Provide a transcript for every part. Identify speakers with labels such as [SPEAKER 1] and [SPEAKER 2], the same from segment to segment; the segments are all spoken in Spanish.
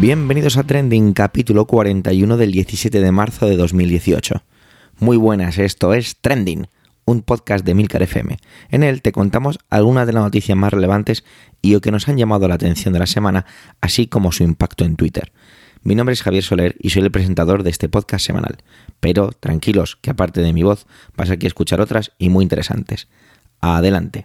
[SPEAKER 1] Bienvenidos a Trending, capítulo 41 del 17 de marzo de 2018. Muy buenas, esto es Trending, un podcast de Milcar FM. En él te contamos algunas de las noticias más relevantes y o que nos han llamado la atención de la semana, así como su impacto en Twitter. Mi nombre es Javier Soler y soy el presentador de este podcast semanal. Pero tranquilos, que aparte de mi voz, vas aquí a escuchar otras y muy interesantes. Adelante.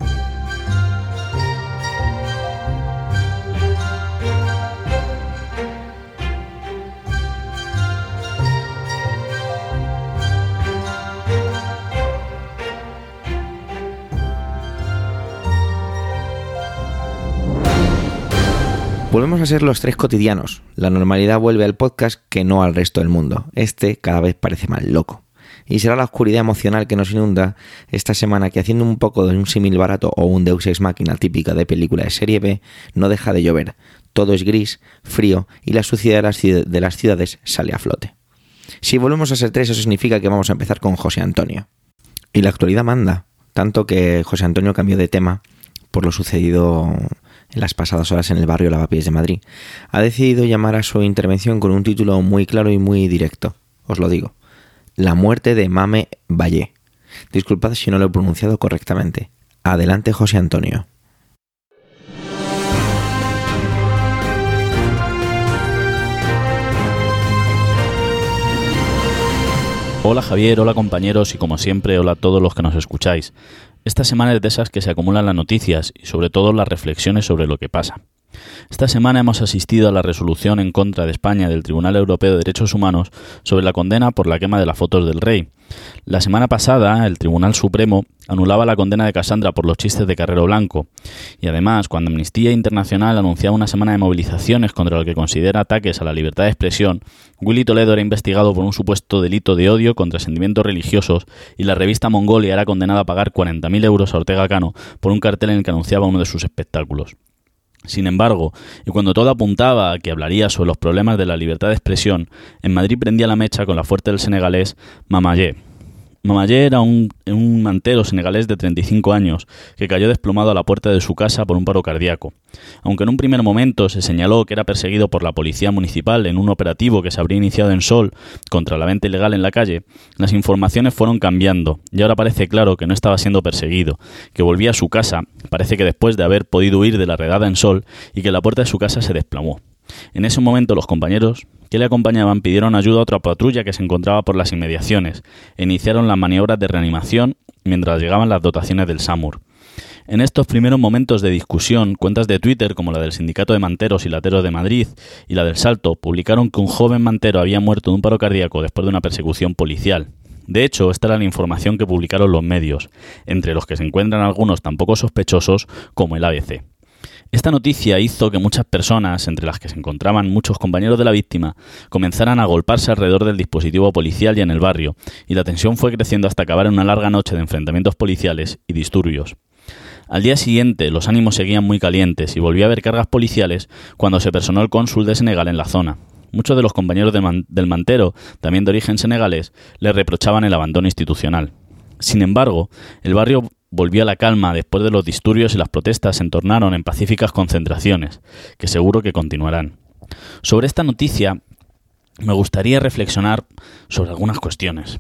[SPEAKER 1] Volvemos a ser los tres cotidianos. La normalidad vuelve al podcast que no al resto del mundo. Este cada vez parece más loco. Y será la oscuridad emocional que nos inunda esta semana que haciendo un poco de un símil barato o un Deus Ex Máquina típica de película de serie B, no deja de llover. Todo es gris, frío y la suciedad de las ciudades sale a flote. Si volvemos a ser tres, eso significa que vamos a empezar con José Antonio. Y la actualidad manda, tanto que José Antonio cambió de tema por lo sucedido en las pasadas horas en el barrio Lavapiés de Madrid, ha decidido llamar a su intervención con un título muy claro y muy directo. Os lo digo. La muerte de Mame Valle. Disculpad si no lo he pronunciado correctamente. Adelante, José Antonio.
[SPEAKER 2] Hola Javier, hola compañeros y como siempre, hola a todos los que nos escucháis. Esta semana es de esas que se acumulan las noticias y sobre todo las reflexiones sobre lo que pasa. Esta semana hemos asistido a la resolución en contra de España del Tribunal Europeo de Derechos Humanos sobre la condena por la quema de las fotos del rey. La semana pasada, el Tribunal Supremo anulaba la condena de Cassandra por los chistes de Carrero Blanco. Y además, cuando Amnistía Internacional anunciaba una semana de movilizaciones contra lo que considera ataques a la libertad de expresión, Willy Toledo era investigado por un supuesto delito de odio contra sentimientos religiosos y la revista Mongolia era condenada a pagar 40.000 euros a Ortega Cano por un cartel en el que anunciaba uno de sus espectáculos. Sin embargo, y cuando todo apuntaba a que hablaría sobre los problemas de la libertad de expresión, en Madrid prendía la mecha con la fuerte del senegalés Mamayé, Mamayé era un, mantero senegalés de 35 años que cayó desplomado a la puerta de su casa por un paro cardíaco. Aunque en un primer momento se señaló que era perseguido por la policía municipal en un operativo que se habría iniciado en Sol contra la venta ilegal en la calle, las informaciones fueron cambiando y ahora parece claro que no estaba siendo perseguido, que volvía a su casa, parece que después de haber podido huir de la redada en Sol y que la puerta de su casa se desplomó. En ese momento los compañeros que le acompañaban pidieron ayuda a otra patrulla que se encontraba por las inmediaciones e iniciaron las maniobras de reanimación mientras llegaban las dotaciones del SAMUR. En estos primeros momentos de discusión, cuentas de Twitter como la del Sindicato de Manteros y Lateros de Madrid y la del Salto publicaron que un joven mantero había muerto de un paro cardíaco después de una persecución policial. De hecho, esta era la información que publicaron los medios, entre los que se encuentran algunos tan poco sospechosos como el ABC. Esta noticia hizo que muchas personas, entre las que se encontraban muchos compañeros de la víctima, comenzaran a golparse alrededor del dispositivo policial y en el barrio, y la tensión fue creciendo hasta acabar en una larga noche de enfrentamientos policiales y disturbios. Al día siguiente los ánimos seguían muy calientes y volvió a haber cargas policiales cuando se personó el cónsul de Senegal en la zona. Muchos de los compañeros del mantero, también de origen senegalés, le reprochaban el abandono institucional. Sin embargo, el barrio volvió a la calma después de los disturbios y las protestas se entornaron en pacíficas concentraciones, que seguro que continuarán. Sobre esta noticia me gustaría reflexionar sobre algunas cuestiones.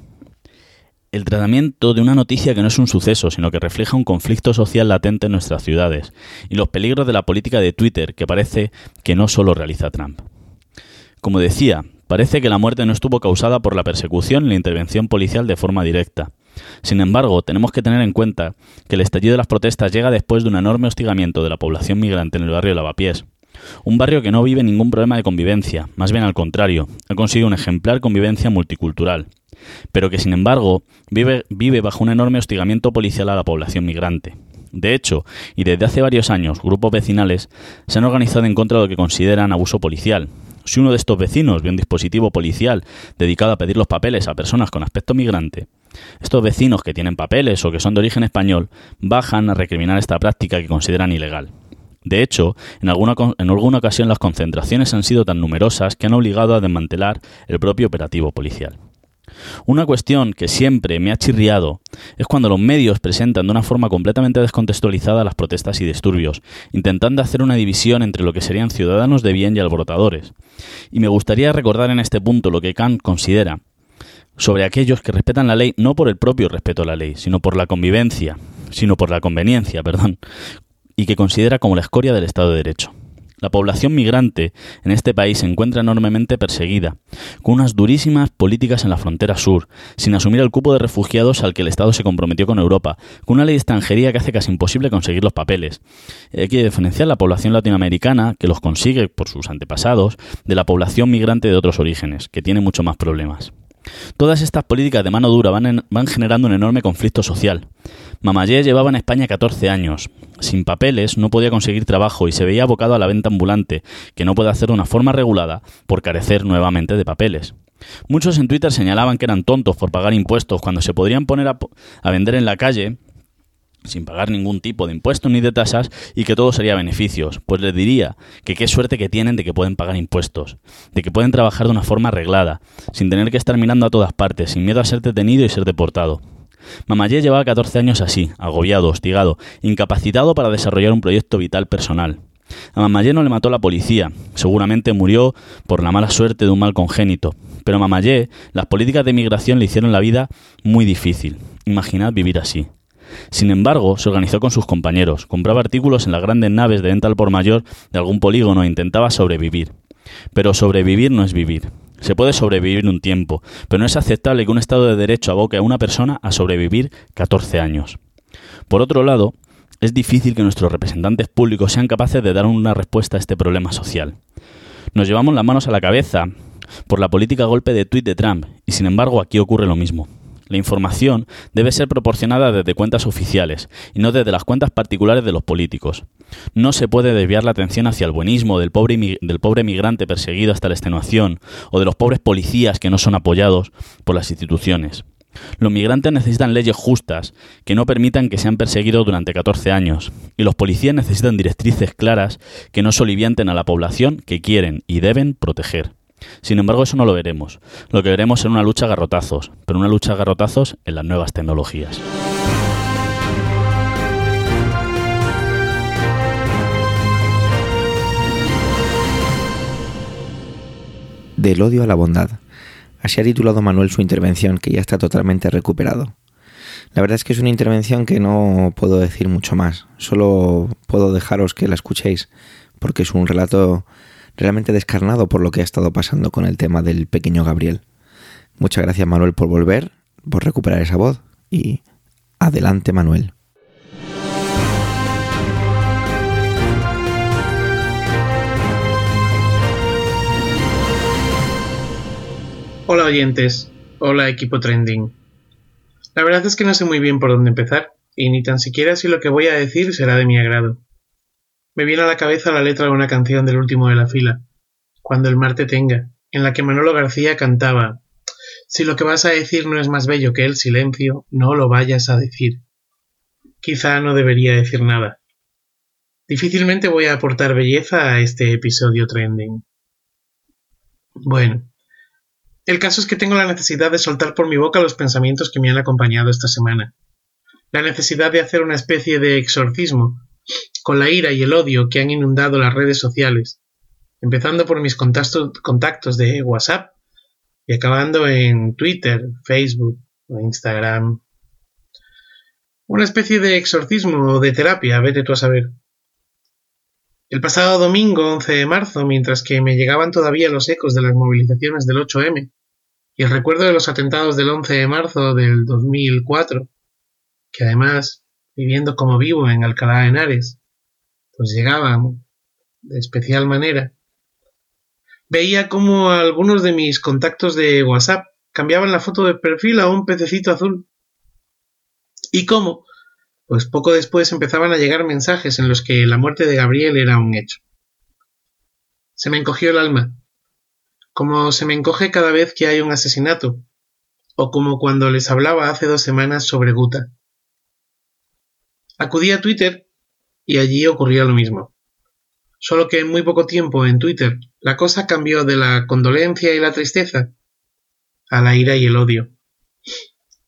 [SPEAKER 2] El tratamiento de una noticia que no es un suceso, sino que refleja un conflicto social latente en nuestras ciudades, y los peligros de la política de Twitter, que parece que no solo realiza Trump. Como decía, parece que la muerte no estuvo causada por la persecución y la intervención policial de forma directa, sin embargo, tenemos que tener en cuenta que el estallido de las protestas llega después de un enorme hostigamiento de la población migrante en el barrio de Lavapiés. Un barrio que no vive ningún problema de convivencia, más bien al contrario, ha conseguido una ejemplar convivencia multicultural, pero que sin embargo vive, vive bajo un enorme hostigamiento policial a la población migrante. De hecho, y desde hace varios años, grupos vecinales se han organizado en contra de lo que consideran abuso policial, si uno de estos vecinos ve un dispositivo policial dedicado a pedir los papeles a personas con aspecto migrante, estos vecinos que tienen papeles o que son de origen español bajan a recriminar esta práctica que consideran ilegal. De hecho, en alguna, en alguna ocasión las concentraciones han sido tan numerosas que han obligado a desmantelar el propio operativo policial. Una cuestión que siempre me ha chirriado es cuando los medios presentan de una forma completamente descontextualizada las protestas y disturbios, intentando hacer una división entre lo que serían ciudadanos de bien y alborotadores. Y me gustaría recordar en este punto lo que Kant considera sobre aquellos que respetan la ley no por el propio respeto a la ley, sino por la convivencia, sino por la conveniencia, perdón, y que considera como la escoria del Estado de Derecho. La población migrante en este país se encuentra enormemente perseguida, con unas durísimas políticas en la frontera sur, sin asumir el cupo de refugiados al que el Estado se comprometió con Europa, con una ley de extranjería que hace casi imposible conseguir los papeles. Hay que diferenciar la población latinoamericana, que los consigue por sus antepasados, de la población migrante de otros orígenes, que tiene mucho más problemas. Todas estas políticas de mano dura van, van generando un enorme conflicto social. Mamayé llevaba en España 14 años. Sin papeles no podía conseguir trabajo y se veía abocado a la venta ambulante, que no puede hacer de una forma regulada por carecer nuevamente de papeles. Muchos en Twitter señalaban que eran tontos por pagar impuestos cuando se podrían poner a vender en la calle sin pagar ningún tipo de impuestos ni de tasas y que todo sería beneficios. Pues les diría que qué suerte que tienen de que pueden pagar impuestos, de que pueden trabajar de una forma arreglada, sin tener que estar mirando a todas partes, sin miedo a ser detenido y ser deportado. Mamayé llevaba 14 años así, agobiado, hostigado, incapacitado para desarrollar un proyecto vital personal. A Mamayé no le mató la policía, seguramente murió por la mala suerte de un mal congénito, pero a Mamayé las políticas de migración le hicieron la vida muy difícil. Imaginad vivir así. Sin embargo, se organizó con sus compañeros, compraba artículos en las grandes naves de venta por mayor de algún polígono e intentaba sobrevivir. Pero sobrevivir no es vivir. Se puede sobrevivir un tiempo, pero no es aceptable que un Estado de Derecho aboque a una persona a sobrevivir 14 años. Por otro lado, es difícil que nuestros representantes públicos sean capaces de dar una respuesta a este problema social. Nos llevamos las manos a la cabeza por la política golpe de tuit de Trump, y sin embargo aquí ocurre lo mismo. La información debe ser proporcionada desde cuentas oficiales y no desde las cuentas particulares de los políticos. No se puede desviar la atención hacia el buenismo del pobre, del pobre migrante perseguido hasta la extenuación o de los pobres policías que no son apoyados por las instituciones. Los migrantes necesitan leyes justas que no permitan que sean perseguidos durante 14 años, y los policías necesitan directrices claras que no solivianten a la población que quieren y deben proteger. Sin embargo, eso no lo veremos. Lo que veremos es una lucha a garrotazos, pero una lucha a garrotazos en las nuevas tecnologías.
[SPEAKER 1] Del odio a la bondad. Así ha titulado Manuel su intervención, que ya está totalmente recuperado. La verdad es que es una intervención que no puedo decir mucho más, solo puedo dejaros que la escuchéis, porque es un relato realmente descarnado por lo que ha estado pasando con el tema del pequeño Gabriel. Muchas gracias Manuel por volver, por recuperar esa voz y adelante Manuel.
[SPEAKER 3] Hola oyentes, hola equipo trending. La verdad es que no sé muy bien por dónde empezar, y ni tan siquiera si lo que voy a decir será de mi agrado. Me viene a la cabeza la letra de una canción del último de la fila, Cuando el mar te tenga, en la que Manolo García cantaba Si lo que vas a decir no es más bello que el silencio, no lo vayas a decir. Quizá no debería decir nada. Difícilmente voy a aportar belleza a este episodio trending. Bueno, el caso es que tengo la necesidad de soltar por mi boca los pensamientos que me han acompañado esta semana. La necesidad de hacer una especie de exorcismo con la ira y el odio que han inundado las redes sociales, empezando por mis contactos, de WhatsApp y acabando en Twitter, Facebook o Instagram. Una especie de exorcismo o de terapia, vete tú a saber. El pasado domingo 11 de marzo, mientras que me llegaban todavía los ecos de las movilizaciones del 8M y el recuerdo de los atentados del 11 de marzo del 2004, que además, viviendo como vivo en Alcalá de Henares, pues llegaban de especial manera, veía como algunos de mis contactos de WhatsApp cambiaban la foto de perfil a un pececito azul. ¿Y cómo? Pues poco después empezaban a llegar mensajes en los que la muerte de Gabriel era un hecho. Se me encogió el alma, como se me encoge cada vez que hay un asesinato, o como cuando les hablaba hace dos semanas sobre Guta. Acudí a Twitter y allí ocurría lo mismo. Solo que en muy poco tiempo en Twitter la cosa cambió de la condolencia y la tristeza a la ira y el odio.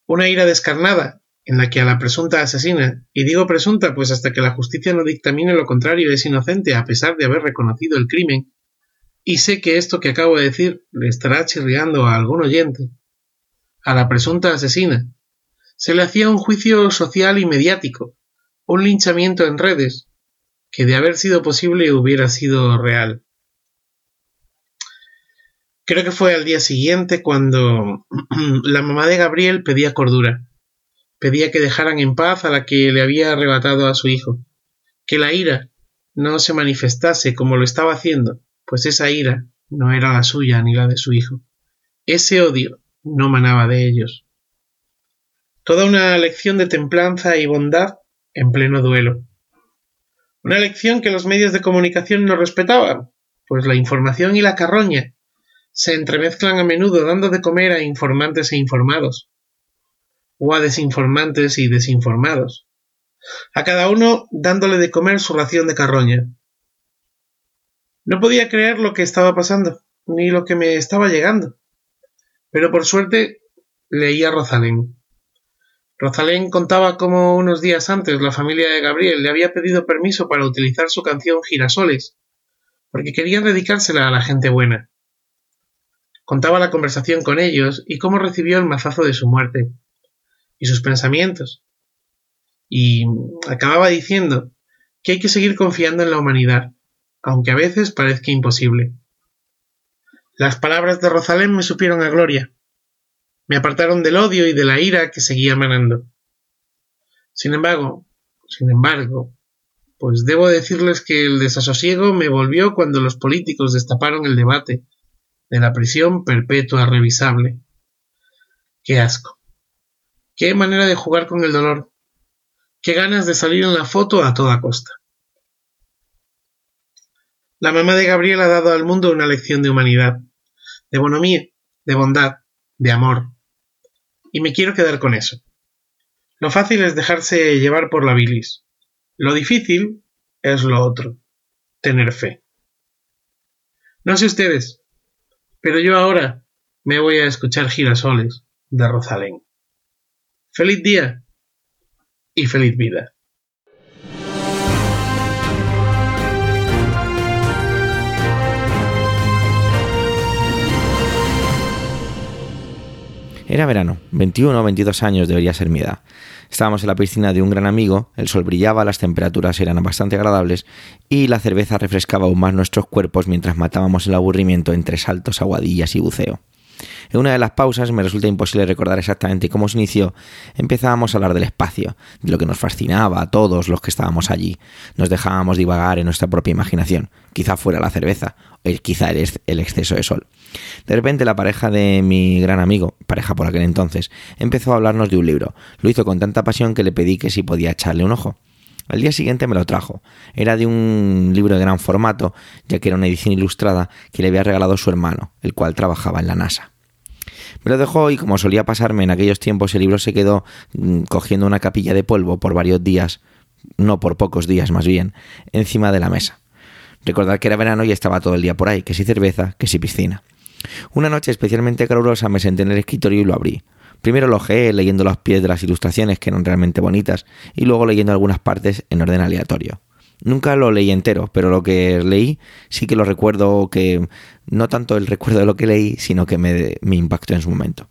[SPEAKER 3] Una ira descarnada, en la que a la presunta asesina, y digo presunta pues hasta que la justicia no dictamine lo contrario es inocente a pesar de haber reconocido el crimen, y sé que esto que acabo de decir le estará chirriando a algún oyente, a la presunta asesina, se le hacía un juicio social y mediático, un linchamiento en redes, que de haber sido posible hubiera sido real. Creo que fue al día siguiente cuando la mamá de Gabriel pedía cordura pedía que dejaran en paz a la que le había arrebatado a su hijo, que la ira no se manifestase como lo estaba haciendo, pues esa ira no era la suya ni la de su hijo. Ese odio no manaba de ellos. Toda una lección de templanza y bondad en pleno duelo. Una lección que los medios de comunicación no respetaban, pues la información y la carroña se entremezclan a menudo dando de comer a informantes e informados o a desinformantes y desinformados, a cada uno dándole de comer su ración de carroña. No podía creer lo que estaba pasando, ni lo que me estaba llegando. Pero por suerte leía Rosalén. Rosalén contaba cómo unos días antes la familia de Gabriel le había pedido permiso para utilizar su canción Girasoles, porque querían dedicársela a la gente buena. Contaba la conversación con ellos y cómo recibió el mazazo de su muerte, y sus pensamientos. Y acababa diciendo que hay que seguir confiando en la humanidad, aunque a veces parezca imposible. Las palabras de Rosalén me supieron a gloria. Me apartaron del odio y de la ira que seguía manando. Sin embargo, sin embargo, pues debo decirles que el desasosiego me volvió cuando los políticos destaparon el debate de la prisión perpetua revisable. Qué asco. Qué manera de jugar con el dolor. Qué ganas de salir en la foto a toda costa. La mamá de Gabriel ha dado al mundo una lección de humanidad, de bonomía, de bondad, de amor. Y me quiero quedar con eso. Lo fácil es dejarse llevar por la bilis. Lo difícil es lo otro, tener fe. No sé ustedes, pero yo ahora me voy a escuchar girasoles de Rosalén. Feliz día y feliz vida.
[SPEAKER 1] Era verano, 21 o 22 años debería ser mi edad. Estábamos en la piscina de un gran amigo, el sol brillaba, las temperaturas eran bastante agradables y la cerveza refrescaba aún más nuestros cuerpos mientras matábamos el aburrimiento entre saltos, aguadillas y buceo. En una de las pausas, me resulta imposible recordar exactamente cómo se inició, empezábamos a hablar del espacio, de lo que nos fascinaba a todos los que estábamos allí. Nos dejábamos divagar en nuestra propia imaginación, quizá fuera la cerveza, o quizá el exceso de sol. De repente la pareja de mi gran amigo, pareja por aquel entonces, empezó a hablarnos de un libro. Lo hizo con tanta pasión que le pedí que si podía echarle un ojo. Al día siguiente me lo trajo. Era de un libro de gran formato, ya que era una edición ilustrada que le había regalado su hermano, el cual trabajaba en la NASA. Me lo dejó y como solía pasarme en aquellos tiempos, el libro se quedó mm, cogiendo una capilla de polvo por varios días, no por pocos días más bien, encima de la mesa. Recordar que era verano y estaba todo el día por ahí, que si cerveza, que si piscina. Una noche especialmente calurosa me senté en el escritorio y lo abrí. Primero lo ojeé leyendo los pies de las ilustraciones que eran realmente bonitas y luego leyendo algunas partes en orden aleatorio. Nunca lo leí entero, pero lo que leí sí que lo recuerdo que no tanto el recuerdo de lo que leí, sino que me, me impactó en su momento.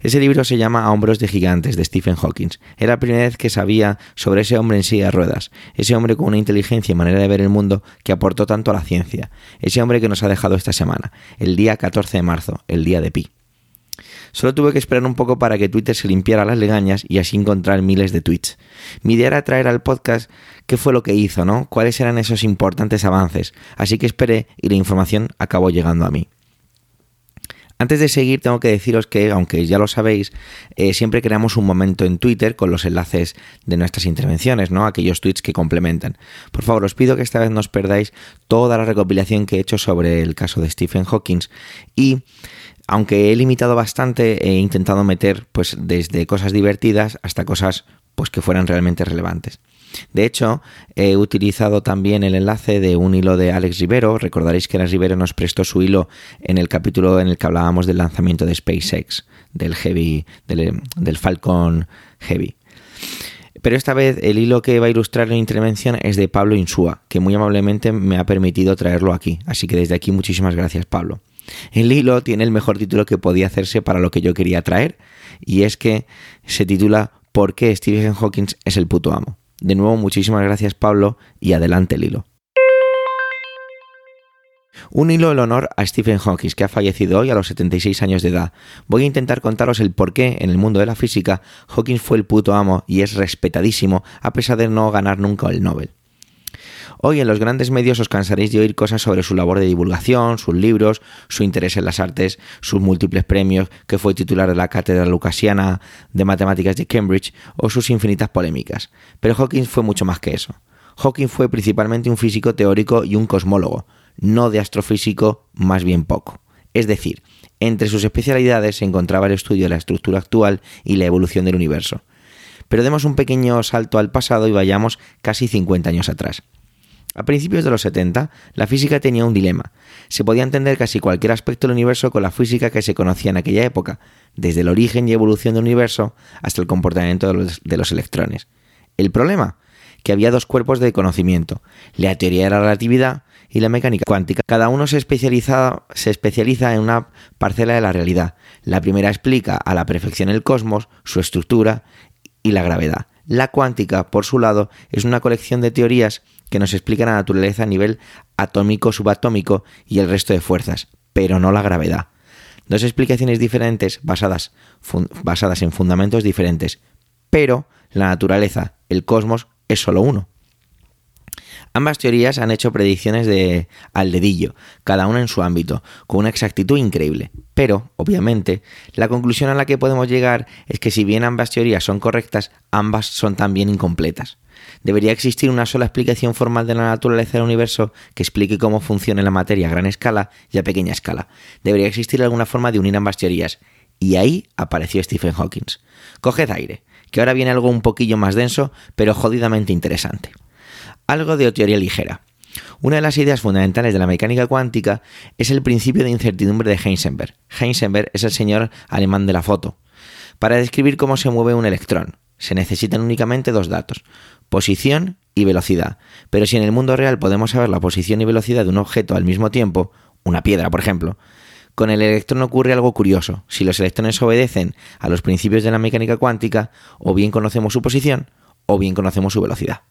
[SPEAKER 1] Ese libro se llama hombros de gigantes de Stephen Hawking. Era la primera vez que sabía sobre ese hombre en silla de ruedas, ese hombre con una inteligencia y manera de ver el mundo que aportó tanto a la ciencia, ese hombre que nos ha dejado esta semana, el día 14 de marzo, el día de Pi. Solo tuve que esperar un poco para que Twitter se limpiara las legañas y así encontrar miles de tweets. Mi idea era traer al podcast qué fue lo que hizo, ¿no? Cuáles eran esos importantes avances. Así que esperé y la información acabó llegando a mí. Antes de seguir, tengo que deciros que, aunque ya lo sabéis, eh, siempre creamos un momento en Twitter con los enlaces de nuestras intervenciones, ¿no? Aquellos tweets que complementan. Por favor, os pido que esta vez no os perdáis toda la recopilación que he hecho sobre el caso de Stephen Hawking y aunque he limitado bastante, he intentado meter pues desde cosas divertidas hasta cosas pues que fueran realmente relevantes. De hecho, he utilizado también el enlace de un hilo de Alex Rivero. Recordaréis que Alex Rivero nos prestó su hilo en el capítulo en el que hablábamos del lanzamiento de SpaceX, del Heavy, del, del Falcon Heavy. Pero esta vez el hilo que va a ilustrar la intervención es de Pablo Insúa, que muy amablemente me ha permitido traerlo aquí. Así que desde aquí muchísimas gracias, Pablo. El hilo tiene el mejor título que podía hacerse para lo que yo quería traer, y es que se titula ¿Por qué Stephen Hawking es el puto amo? De nuevo, muchísimas gracias Pablo y adelante el hilo. Un hilo el honor a Stephen Hawking, que ha fallecido hoy a los 76 años de edad. Voy a intentar contaros el por qué en el mundo de la física Hawking fue el puto amo y es respetadísimo a pesar de no ganar nunca el Nobel. Hoy en los grandes medios os cansaréis de oír cosas sobre su labor de divulgación, sus libros, su interés en las artes, sus múltiples premios, que fue titular de la Cátedra Lucasiana de Matemáticas de Cambridge, o sus infinitas polémicas. Pero Hawking fue mucho más que eso. Hawking fue principalmente un físico teórico y un cosmólogo, no de astrofísico, más bien poco. Es decir, entre sus especialidades se encontraba el estudio de la estructura actual y la evolución del universo. Pero demos un pequeño salto al pasado y vayamos casi 50 años atrás. A principios de los 70, la física tenía un dilema. Se podía entender casi cualquier aspecto del universo con la física que se conocía en aquella época, desde el origen y evolución del universo hasta el comportamiento de los, electrones. El problema, que había dos cuerpos de conocimiento, la teoría de la relatividad y la mecánica cuántica. Cada uno se especializa, se especializa en una parcela de la realidad. La primera explica a la perfección el cosmos, su estructura y la gravedad. La cuántica, por su lado, es una colección de teorías que nos explican la naturaleza a nivel atómico, subatómico y el resto de fuerzas, pero no la gravedad. Dos explicaciones diferentes basadas, basadas en fundamentos diferentes, pero la naturaleza, el cosmos, es solo uno. Ambas teorías han hecho predicciones de al dedillo, cada una en su ámbito, con una exactitud increíble. Pero, obviamente, la conclusión a la que podemos llegar es que si bien ambas teorías son correctas, ambas son también incompletas. Debería existir una sola explicación formal de la naturaleza del universo que explique cómo funciona la materia a gran escala y a pequeña escala. Debería existir alguna forma de unir ambas teorías. Y ahí apareció Stephen Hawking. Coged aire, que ahora viene algo un poquillo más denso, pero jodidamente interesante algo de teoría ligera. Una de las ideas fundamentales de la mecánica cuántica es el principio de incertidumbre de Heisenberg. Heisenberg es el señor alemán de la foto. Para describir cómo se mueve un electrón, se necesitan únicamente dos datos, posición y velocidad. Pero si en el mundo real podemos saber la posición y velocidad de un objeto al mismo tiempo, una piedra por ejemplo, con el electrón ocurre algo curioso. Si los electrones obedecen a los principios de la mecánica cuántica, o bien conocemos su posición, o bien conocemos su velocidad.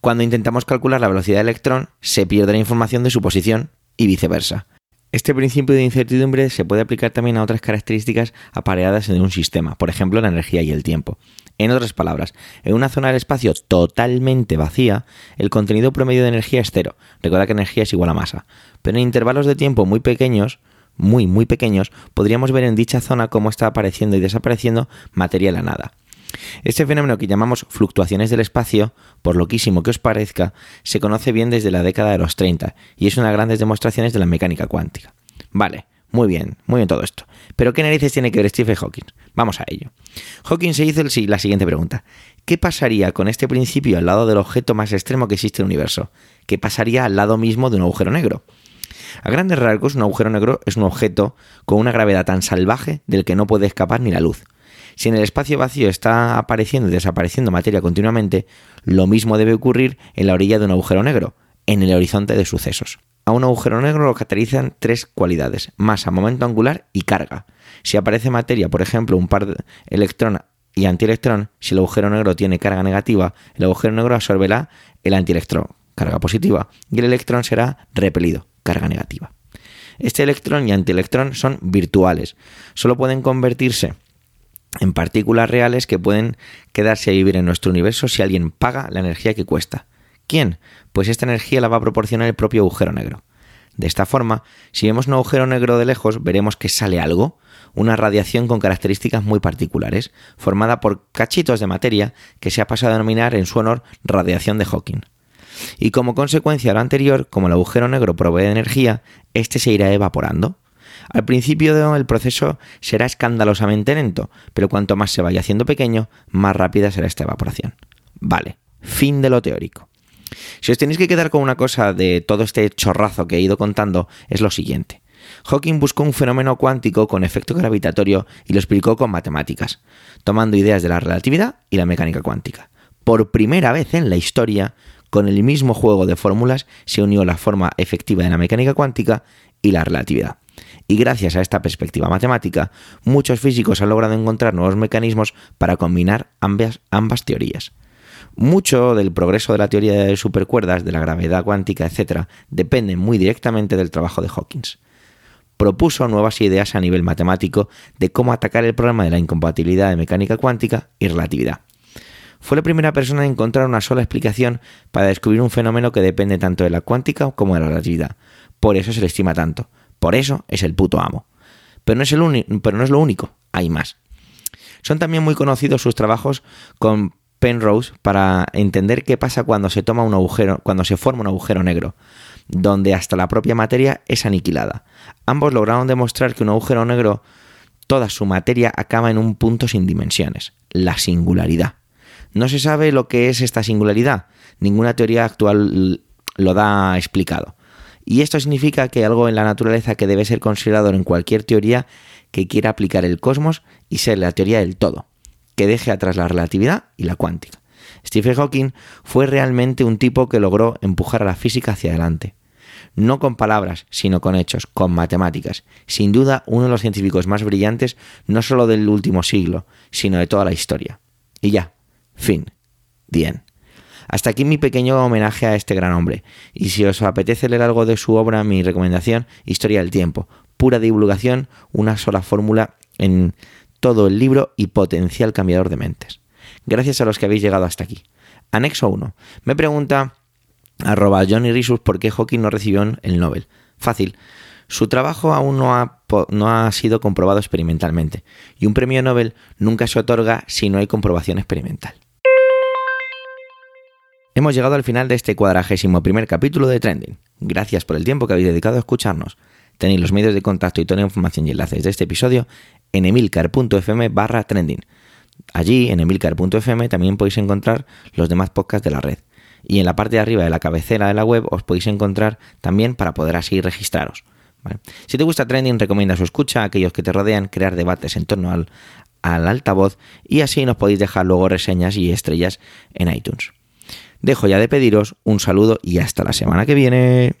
[SPEAKER 1] Cuando intentamos calcular la velocidad del electrón, se pierde la información de su posición y viceversa. Este principio de incertidumbre se puede aplicar también a otras características apareadas en un sistema, por ejemplo la energía y el tiempo. En otras palabras, en una zona del espacio totalmente vacía, el contenido promedio de energía es cero. Recuerda que energía es igual a masa. Pero en intervalos de tiempo muy pequeños, muy muy pequeños, podríamos ver en dicha zona cómo está apareciendo y desapareciendo materia de la nada. Este fenómeno que llamamos fluctuaciones del espacio, por loquísimo que os parezca, se conoce bien desde la década de los 30 y es una de las grandes demostraciones de la mecánica cuántica. Vale, muy bien, muy bien todo esto. Pero ¿qué narices tiene que ver Stephen Hawking? Vamos a ello. Hawking se hizo la siguiente pregunta. ¿Qué pasaría con este principio al lado del objeto más extremo que existe en el universo? ¿Qué pasaría al lado mismo de un agujero negro? A grandes rasgos, un agujero negro es un objeto con una gravedad tan salvaje del que no puede escapar ni la luz. Si en el espacio vacío está apareciendo y desapareciendo materia continuamente, lo mismo debe ocurrir en la orilla de un agujero negro, en el horizonte de sucesos. A un agujero negro lo caracterizan tres cualidades, masa, momento angular y carga. Si aparece materia, por ejemplo, un par de electrón y antielectrón, si el agujero negro tiene carga negativa, el agujero negro absorberá el antielectrón, carga positiva, y el electrón será repelido, carga negativa. Este electrón y antielectrón son virtuales, solo pueden convertirse en partículas reales que pueden quedarse a vivir en nuestro universo si alguien paga la energía que cuesta. ¿Quién? Pues esta energía la va a proporcionar el propio agujero negro. De esta forma, si vemos un agujero negro de lejos, veremos que sale algo, una radiación con características muy particulares, formada por cachitos de materia que se ha pasado a denominar en su honor radiación de Hawking. Y como consecuencia de lo anterior, como el agujero negro provee energía, este se irá evaporando. Al principio el proceso será escandalosamente lento, pero cuanto más se vaya haciendo pequeño, más rápida será esta evaporación. Vale, Fin de lo teórico. Si os tenéis que quedar con una cosa de todo este chorrazo que he ido contando, es lo siguiente. Hawking buscó un fenómeno cuántico con efecto gravitatorio y lo explicó con matemáticas, tomando ideas de la relatividad y la mecánica cuántica. Por primera vez en la historia, con el mismo juego de fórmulas se unió la forma efectiva de la mecánica cuántica y la relatividad. Y gracias a esta perspectiva matemática, muchos físicos han logrado encontrar nuevos mecanismos para combinar ambas, teorías. Mucho del progreso de la teoría de supercuerdas, de la gravedad cuántica, etc., depende muy directamente del trabajo de Hawkins. Propuso nuevas ideas a nivel matemático de cómo atacar el problema de la incompatibilidad de mecánica cuántica y relatividad. Fue la primera persona en encontrar una sola explicación para descubrir un fenómeno que depende tanto de la cuántica como de la relatividad. Por eso se le estima tanto. Por eso es el puto amo. Pero no es, el pero no es lo único, hay más. Son también muy conocidos sus trabajos con Penrose para entender qué pasa cuando se toma un agujero, cuando se forma un agujero negro, donde hasta la propia materia es aniquilada. Ambos lograron demostrar que un agujero negro, toda su materia acaba en un punto sin dimensiones, la singularidad. No se sabe lo que es esta singularidad, ninguna teoría actual lo da explicado. Y esto significa que algo en la naturaleza que debe ser considerado en cualquier teoría que quiera aplicar el cosmos y ser la teoría del todo que deje atrás la relatividad y la cuántica. Stephen Hawking fue realmente un tipo que logró empujar a la física hacia adelante. No con palabras, sino con hechos, con matemáticas. Sin duda, uno de los científicos más brillantes, no solo del último siglo, sino de toda la historia. Y ya, fin. Bien. Hasta aquí mi pequeño homenaje a este gran hombre. Y si os apetece leer algo de su obra, mi recomendación, Historia del Tiempo. Pura divulgación, una sola fórmula en todo el libro y potencial cambiador de mentes. Gracias a los que habéis llegado hasta aquí. Anexo 1. Me pregunta arroba Johnny Risus por qué Hawking no recibió el Nobel. Fácil. Su trabajo aún no ha, no ha sido comprobado experimentalmente y un premio Nobel nunca se otorga si no hay comprobación experimental. Hemos llegado al final de este cuadragésimo primer capítulo de Trending. Gracias por el tiempo que habéis dedicado a escucharnos. Tenéis los medios de contacto y toda la información y enlaces de este episodio en emilcar.fm barra trending. Allí, en emilcar.fm, también podéis encontrar los demás podcasts de la red. Y en la parte de arriba de la cabecera de la web os podéis encontrar también para poder así registraros. Si te gusta Trending, recomienda su escucha a aquellos que te rodean, crear debates en torno al, al altavoz y así nos podéis dejar luego reseñas y estrellas en iTunes. Dejo ya de pediros un saludo y hasta la semana que viene.